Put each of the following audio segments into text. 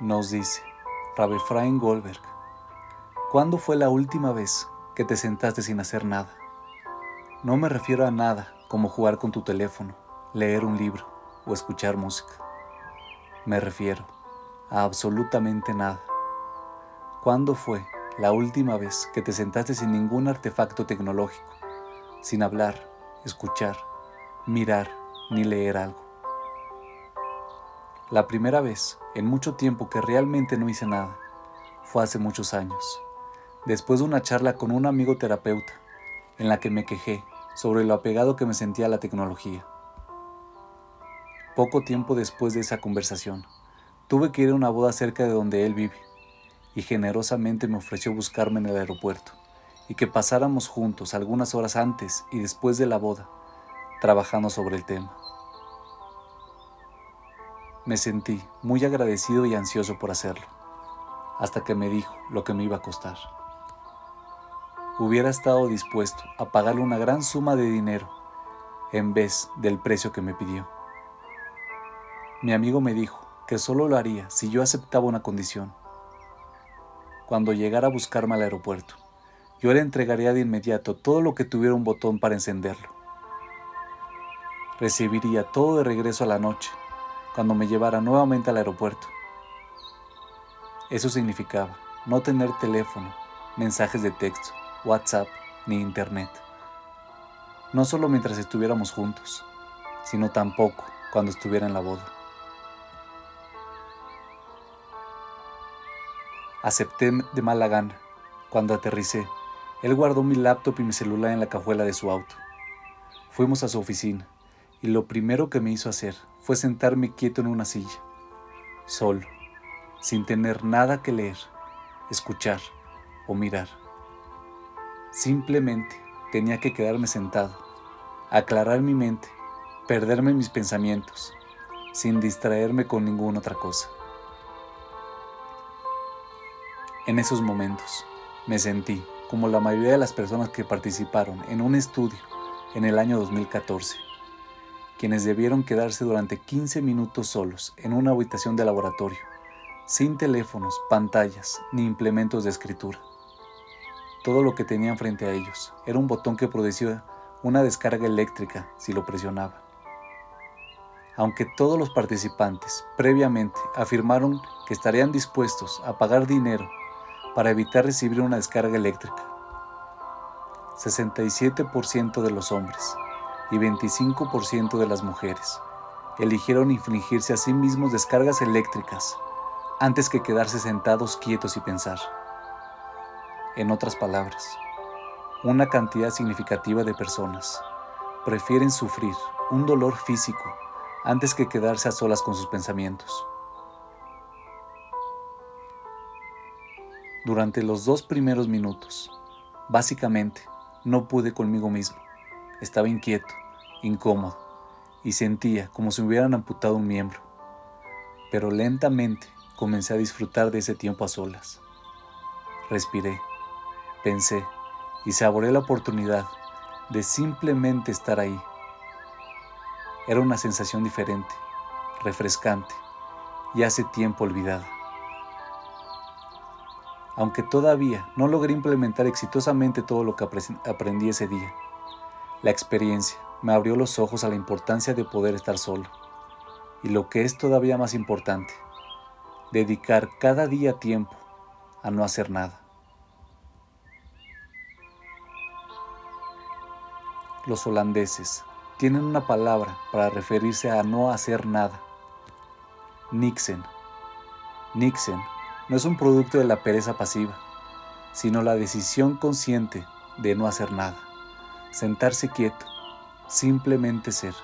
Nos dice Rabbi Efraín Goldberg, ¿cuándo fue la última vez que te sentaste sin hacer nada? No me refiero a nada como jugar con tu teléfono, leer un libro o escuchar música. Me refiero a absolutamente nada. ¿Cuándo fue la última vez que te sentaste sin ningún artefacto tecnológico, sin hablar, escuchar, mirar ni leer algo? La primera vez en mucho tiempo que realmente no hice nada fue hace muchos años, después de una charla con un amigo terapeuta en la que me quejé sobre lo apegado que me sentía a la tecnología. Poco tiempo después de esa conversación, tuve que ir a una boda cerca de donde él vive y generosamente me ofreció buscarme en el aeropuerto y que pasáramos juntos algunas horas antes y después de la boda, trabajando sobre el tema. Me sentí muy agradecido y ansioso por hacerlo, hasta que me dijo lo que me iba a costar. Hubiera estado dispuesto a pagarle una gran suma de dinero en vez del precio que me pidió. Mi amigo me dijo que solo lo haría si yo aceptaba una condición. Cuando llegara a buscarme al aeropuerto, yo le entregaría de inmediato todo lo que tuviera un botón para encenderlo. Recibiría todo de regreso a la noche cuando me llevara nuevamente al aeropuerto. Eso significaba no tener teléfono, mensajes de texto, WhatsApp ni Internet. No solo mientras estuviéramos juntos, sino tampoco cuando estuviera en la boda. Acepté de mala gana. Cuando aterricé, él guardó mi laptop y mi celular en la cajuela de su auto. Fuimos a su oficina y lo primero que me hizo hacer fue sentarme quieto en una silla, solo, sin tener nada que leer, escuchar o mirar. Simplemente tenía que quedarme sentado, aclarar mi mente, perderme mis pensamientos, sin distraerme con ninguna otra cosa. En esos momentos me sentí como la mayoría de las personas que participaron en un estudio en el año 2014 quienes debieron quedarse durante 15 minutos solos en una habitación de laboratorio, sin teléfonos, pantallas ni implementos de escritura. Todo lo que tenían frente a ellos era un botón que producía una descarga eléctrica si lo presionaban. Aunque todos los participantes previamente afirmaron que estarían dispuestos a pagar dinero para evitar recibir una descarga eléctrica, 67% de los hombres y 25% de las mujeres eligieron infligirse a sí mismos descargas eléctricas antes que quedarse sentados quietos y pensar. En otras palabras, una cantidad significativa de personas prefieren sufrir un dolor físico antes que quedarse a solas con sus pensamientos. Durante los dos primeros minutos, básicamente, no pude conmigo mismo. Estaba inquieto, incómodo, y sentía como si me hubieran amputado un miembro. Pero lentamente comencé a disfrutar de ese tiempo a solas. Respiré, pensé y saboreé la oportunidad de simplemente estar ahí. Era una sensación diferente, refrescante y hace tiempo olvidada. Aunque todavía no logré implementar exitosamente todo lo que aprendí ese día, la experiencia me abrió los ojos a la importancia de poder estar solo. Y lo que es todavía más importante, dedicar cada día tiempo a no hacer nada. Los holandeses tienen una palabra para referirse a no hacer nada. Nixen. Nixen no es un producto de la pereza pasiva, sino la decisión consciente de no hacer nada sentarse quieto, simplemente ser.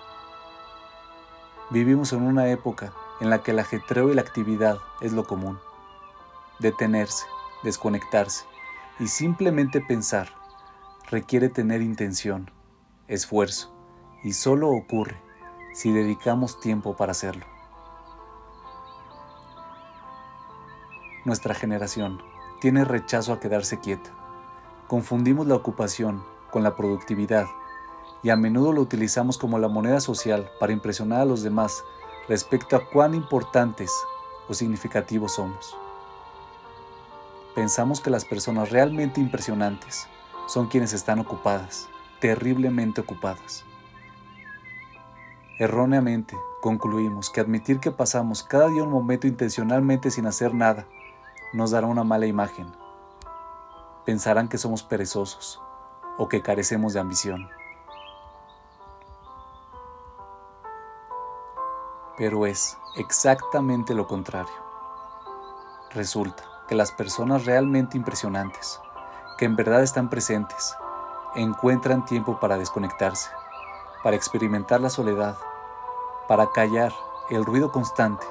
Vivimos en una época en la que el ajetreo y la actividad es lo común. Detenerse, desconectarse y simplemente pensar requiere tener intención, esfuerzo y solo ocurre si dedicamos tiempo para hacerlo. Nuestra generación tiene rechazo a quedarse quieta. Confundimos la ocupación con la productividad y a menudo lo utilizamos como la moneda social para impresionar a los demás respecto a cuán importantes o significativos somos. Pensamos que las personas realmente impresionantes son quienes están ocupadas, terriblemente ocupadas. Erróneamente concluimos que admitir que pasamos cada día un momento intencionalmente sin hacer nada nos dará una mala imagen. Pensarán que somos perezosos o que carecemos de ambición. Pero es exactamente lo contrario. Resulta que las personas realmente impresionantes, que en verdad están presentes, encuentran tiempo para desconectarse, para experimentar la soledad, para callar el ruido constante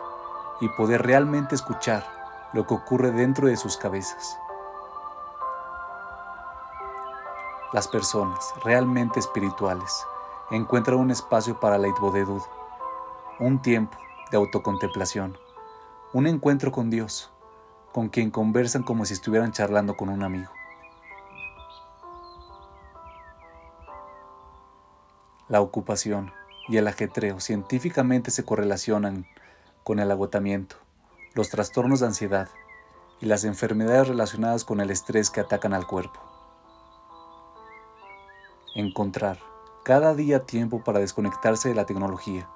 y poder realmente escuchar lo que ocurre dentro de sus cabezas. Las personas realmente espirituales encuentran un espacio para la itbodedud, un tiempo de autocontemplación, un encuentro con Dios, con quien conversan como si estuvieran charlando con un amigo. La ocupación y el ajetreo científicamente se correlacionan con el agotamiento, los trastornos de ansiedad y las enfermedades relacionadas con el estrés que atacan al cuerpo. Encontrar cada día tiempo para desconectarse de la tecnología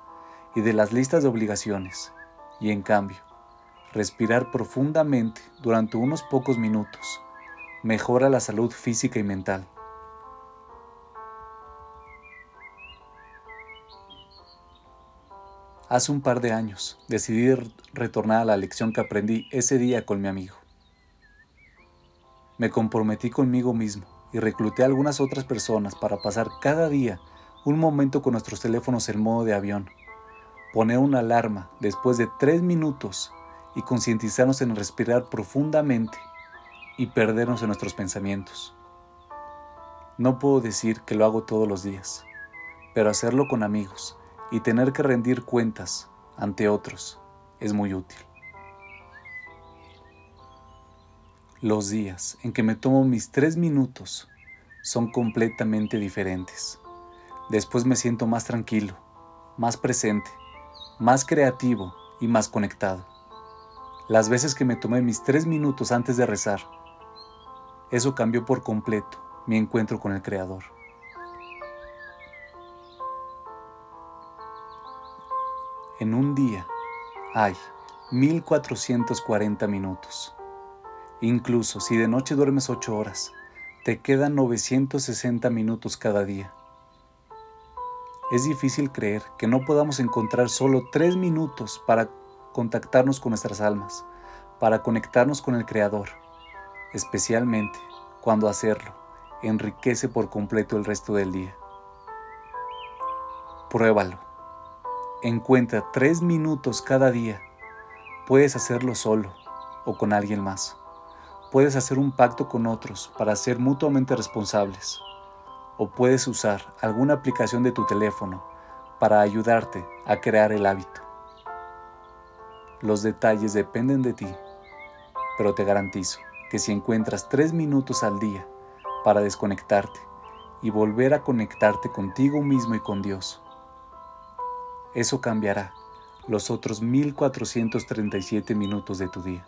y de las listas de obligaciones y en cambio, respirar profundamente durante unos pocos minutos mejora la salud física y mental. Hace un par de años decidí retornar a la lección que aprendí ese día con mi amigo. Me comprometí conmigo mismo y recluté a algunas otras personas para pasar cada día un momento con nuestros teléfonos en modo de avión, poner una alarma después de tres minutos y concientizarnos en respirar profundamente y perdernos en nuestros pensamientos. No puedo decir que lo hago todos los días, pero hacerlo con amigos y tener que rendir cuentas ante otros es muy útil. Los días en que me tomo mis tres minutos son completamente diferentes. Después me siento más tranquilo, más presente, más creativo y más conectado. Las veces que me tomé mis tres minutos antes de rezar, eso cambió por completo mi encuentro con el Creador. En un día hay 1440 minutos. Incluso si de noche duermes 8 horas, te quedan 960 minutos cada día. Es difícil creer que no podamos encontrar solo 3 minutos para contactarnos con nuestras almas, para conectarnos con el Creador, especialmente cuando hacerlo enriquece por completo el resto del día. Pruébalo. Encuentra tres minutos cada día. Puedes hacerlo solo o con alguien más. Puedes hacer un pacto con otros para ser mutuamente responsables. O puedes usar alguna aplicación de tu teléfono para ayudarte a crear el hábito. Los detalles dependen de ti, pero te garantizo que si encuentras tres minutos al día para desconectarte y volver a conectarte contigo mismo y con Dios, eso cambiará los otros 1437 minutos de tu día.